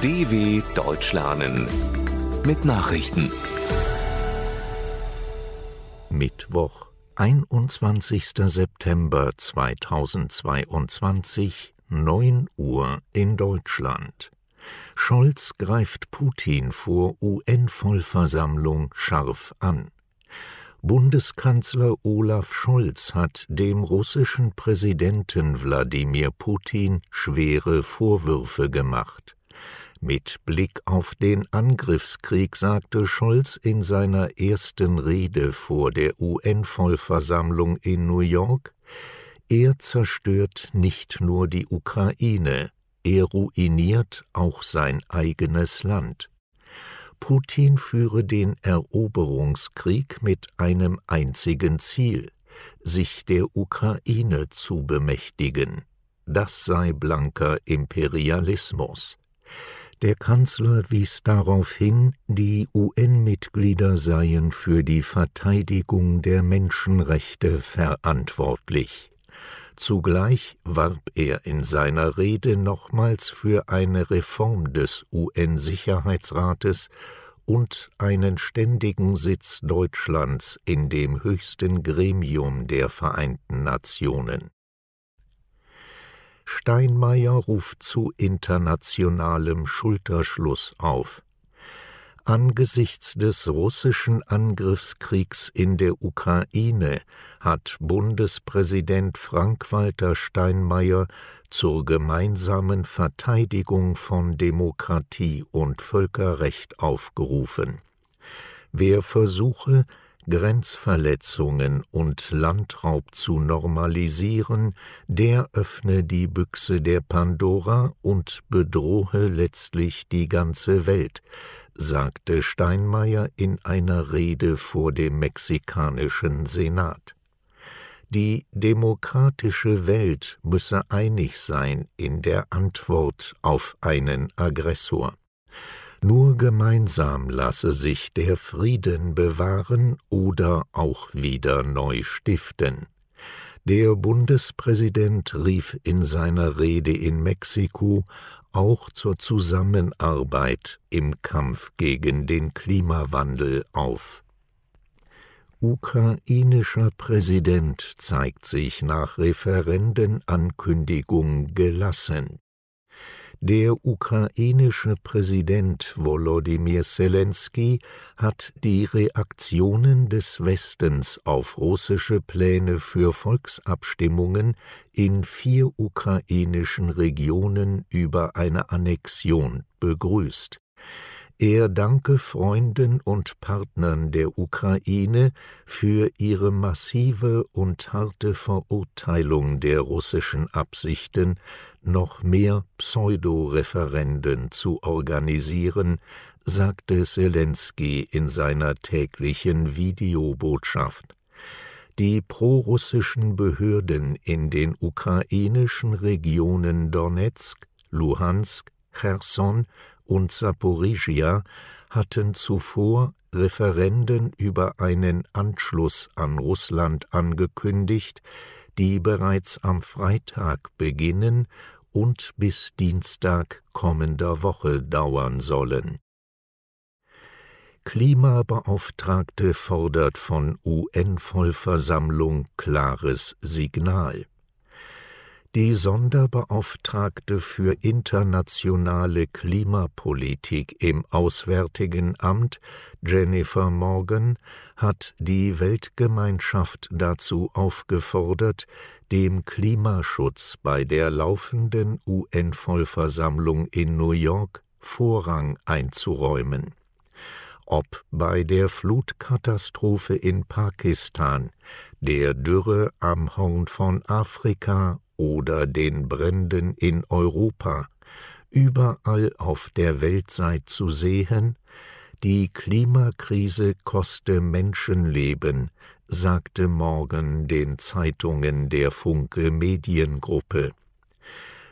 DW Deutsch lernen mit Nachrichten. Mittwoch, 21. September 2022, 9 Uhr in Deutschland. Scholz greift Putin vor UN-Vollversammlung scharf an. Bundeskanzler Olaf Scholz hat dem russischen Präsidenten Wladimir Putin schwere Vorwürfe gemacht. Mit Blick auf den Angriffskrieg sagte Scholz in seiner ersten Rede vor der UN-Vollversammlung in New York, er zerstört nicht nur die Ukraine, er ruiniert auch sein eigenes Land. Putin führe den Eroberungskrieg mit einem einzigen Ziel, sich der Ukraine zu bemächtigen. Das sei blanker Imperialismus. Der Kanzler wies darauf hin, die UN-Mitglieder seien für die Verteidigung der Menschenrechte verantwortlich. Zugleich warb er in seiner Rede nochmals für eine Reform des UN-Sicherheitsrates und einen ständigen Sitz Deutschlands in dem höchsten Gremium der Vereinten Nationen. Steinmeier ruft zu internationalem Schulterschluss auf. Angesichts des russischen Angriffskriegs in der Ukraine hat Bundespräsident Frank-Walter Steinmeier zur gemeinsamen Verteidigung von Demokratie und Völkerrecht aufgerufen. Wer versuche, Grenzverletzungen und Landraub zu normalisieren, der öffne die Büchse der Pandora und bedrohe letztlich die ganze Welt, sagte Steinmeier in einer Rede vor dem mexikanischen Senat. Die demokratische Welt müsse einig sein in der Antwort auf einen Aggressor. Nur gemeinsam lasse sich der Frieden bewahren oder auch wieder neu stiften. Der Bundespräsident rief in seiner Rede in Mexiko auch zur Zusammenarbeit im Kampf gegen den Klimawandel auf. Ukrainischer Präsident zeigt sich nach Referendenankündigung gelassen. Der ukrainische Präsident Volodymyr Zelensky hat die Reaktionen des Westens auf russische Pläne für Volksabstimmungen in vier ukrainischen Regionen über eine Annexion begrüßt. Er danke Freunden und Partnern der Ukraine für ihre massive und harte Verurteilung der russischen Absichten, noch mehr Pseudo-Referenden zu organisieren, sagte Zelensky in seiner täglichen Videobotschaft. Die prorussischen Behörden in den ukrainischen Regionen Donetsk, Luhansk, Cherson und Saporizhia hatten zuvor Referenden über einen Anschluss an Russland angekündigt, die bereits am Freitag beginnen und bis Dienstag kommender Woche dauern sollen. Klimabeauftragte fordert von UN-Vollversammlung klares Signal. Die Sonderbeauftragte für internationale Klimapolitik im Auswärtigen Amt, Jennifer Morgan, hat die Weltgemeinschaft dazu aufgefordert, dem Klimaschutz bei der laufenden UN-Vollversammlung in New York Vorrang einzuräumen. Ob bei der Flutkatastrophe in Pakistan, der Dürre am Horn von Afrika oder den Bränden in Europa, überall auf der Welt sei zu sehen, die Klimakrise koste Menschenleben, sagte Morgan den Zeitungen der Funke Mediengruppe.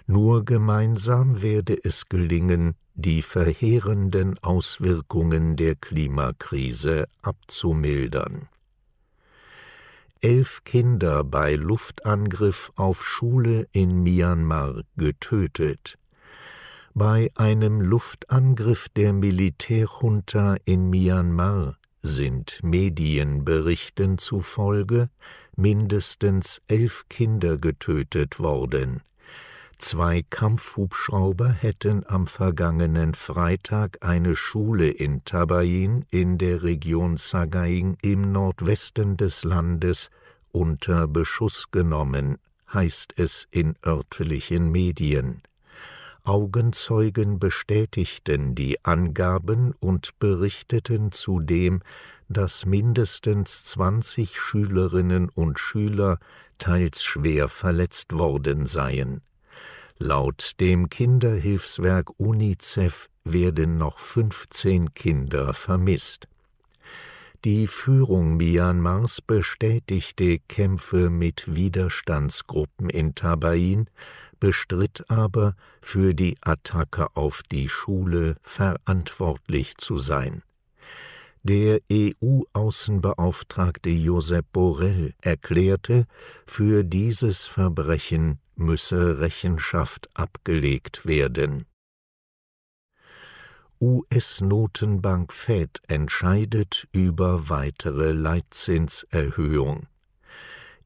Nur gemeinsam werde es gelingen, die verheerenden Auswirkungen der Klimakrise abzumildern elf Kinder bei Luftangriff auf Schule in Myanmar getötet. Bei einem Luftangriff der Militärjunta in Myanmar sind Medienberichten zufolge mindestens elf Kinder getötet worden. Zwei Kampfhubschrauber hätten am vergangenen Freitag eine Schule in Tabain in der Region Sagaing im Nordwesten des Landes unter Beschuss genommen, heißt es in örtlichen Medien. Augenzeugen bestätigten die Angaben und berichteten zudem, dass mindestens zwanzig Schülerinnen und Schüler teils schwer verletzt worden seien. Laut dem Kinderhilfswerk UNICEF werden noch 15 Kinder vermisst. Die Führung Myanmars bestätigte Kämpfe mit Widerstandsgruppen in Tabain, bestritt aber, für die Attacke auf die Schule verantwortlich zu sein. Der EU-Außenbeauftragte Josep Borrell erklärte, für dieses Verbrechen müsse Rechenschaft abgelegt werden. US-Notenbank Fed entscheidet über weitere Leitzinserhöhung.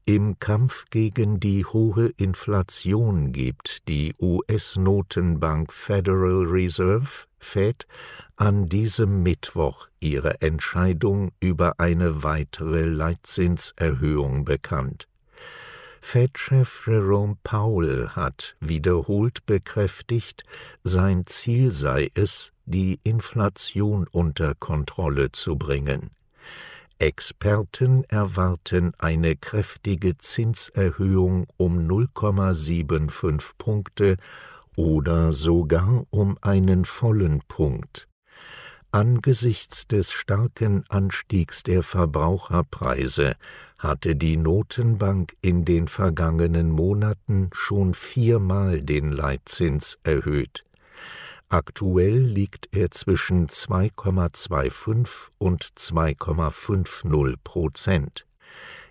Im Kampf gegen die hohe Inflation gibt die US-Notenbank Federal Reserve Fed an diesem Mittwoch ihre Entscheidung über eine weitere Leitzinserhöhung bekannt. Fed-Chef Jerome Powell hat wiederholt bekräftigt, sein Ziel sei es, die Inflation unter Kontrolle zu bringen. Experten erwarten eine kräftige Zinserhöhung um 0,75 Punkte oder sogar um einen vollen Punkt. Angesichts des starken Anstiegs der Verbraucherpreise hatte die Notenbank in den vergangenen Monaten schon viermal den Leitzins erhöht. Aktuell liegt er zwischen 2,25 und 2,50 Prozent.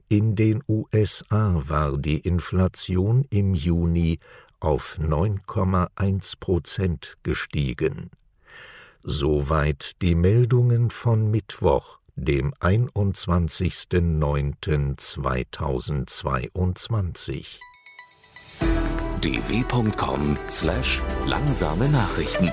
In den USA war die Inflation im Juni auf 9,1 Prozent gestiegen. Soweit die Meldungen von Mittwoch, dem 21.09.2022 dw.com/langsame Nachrichten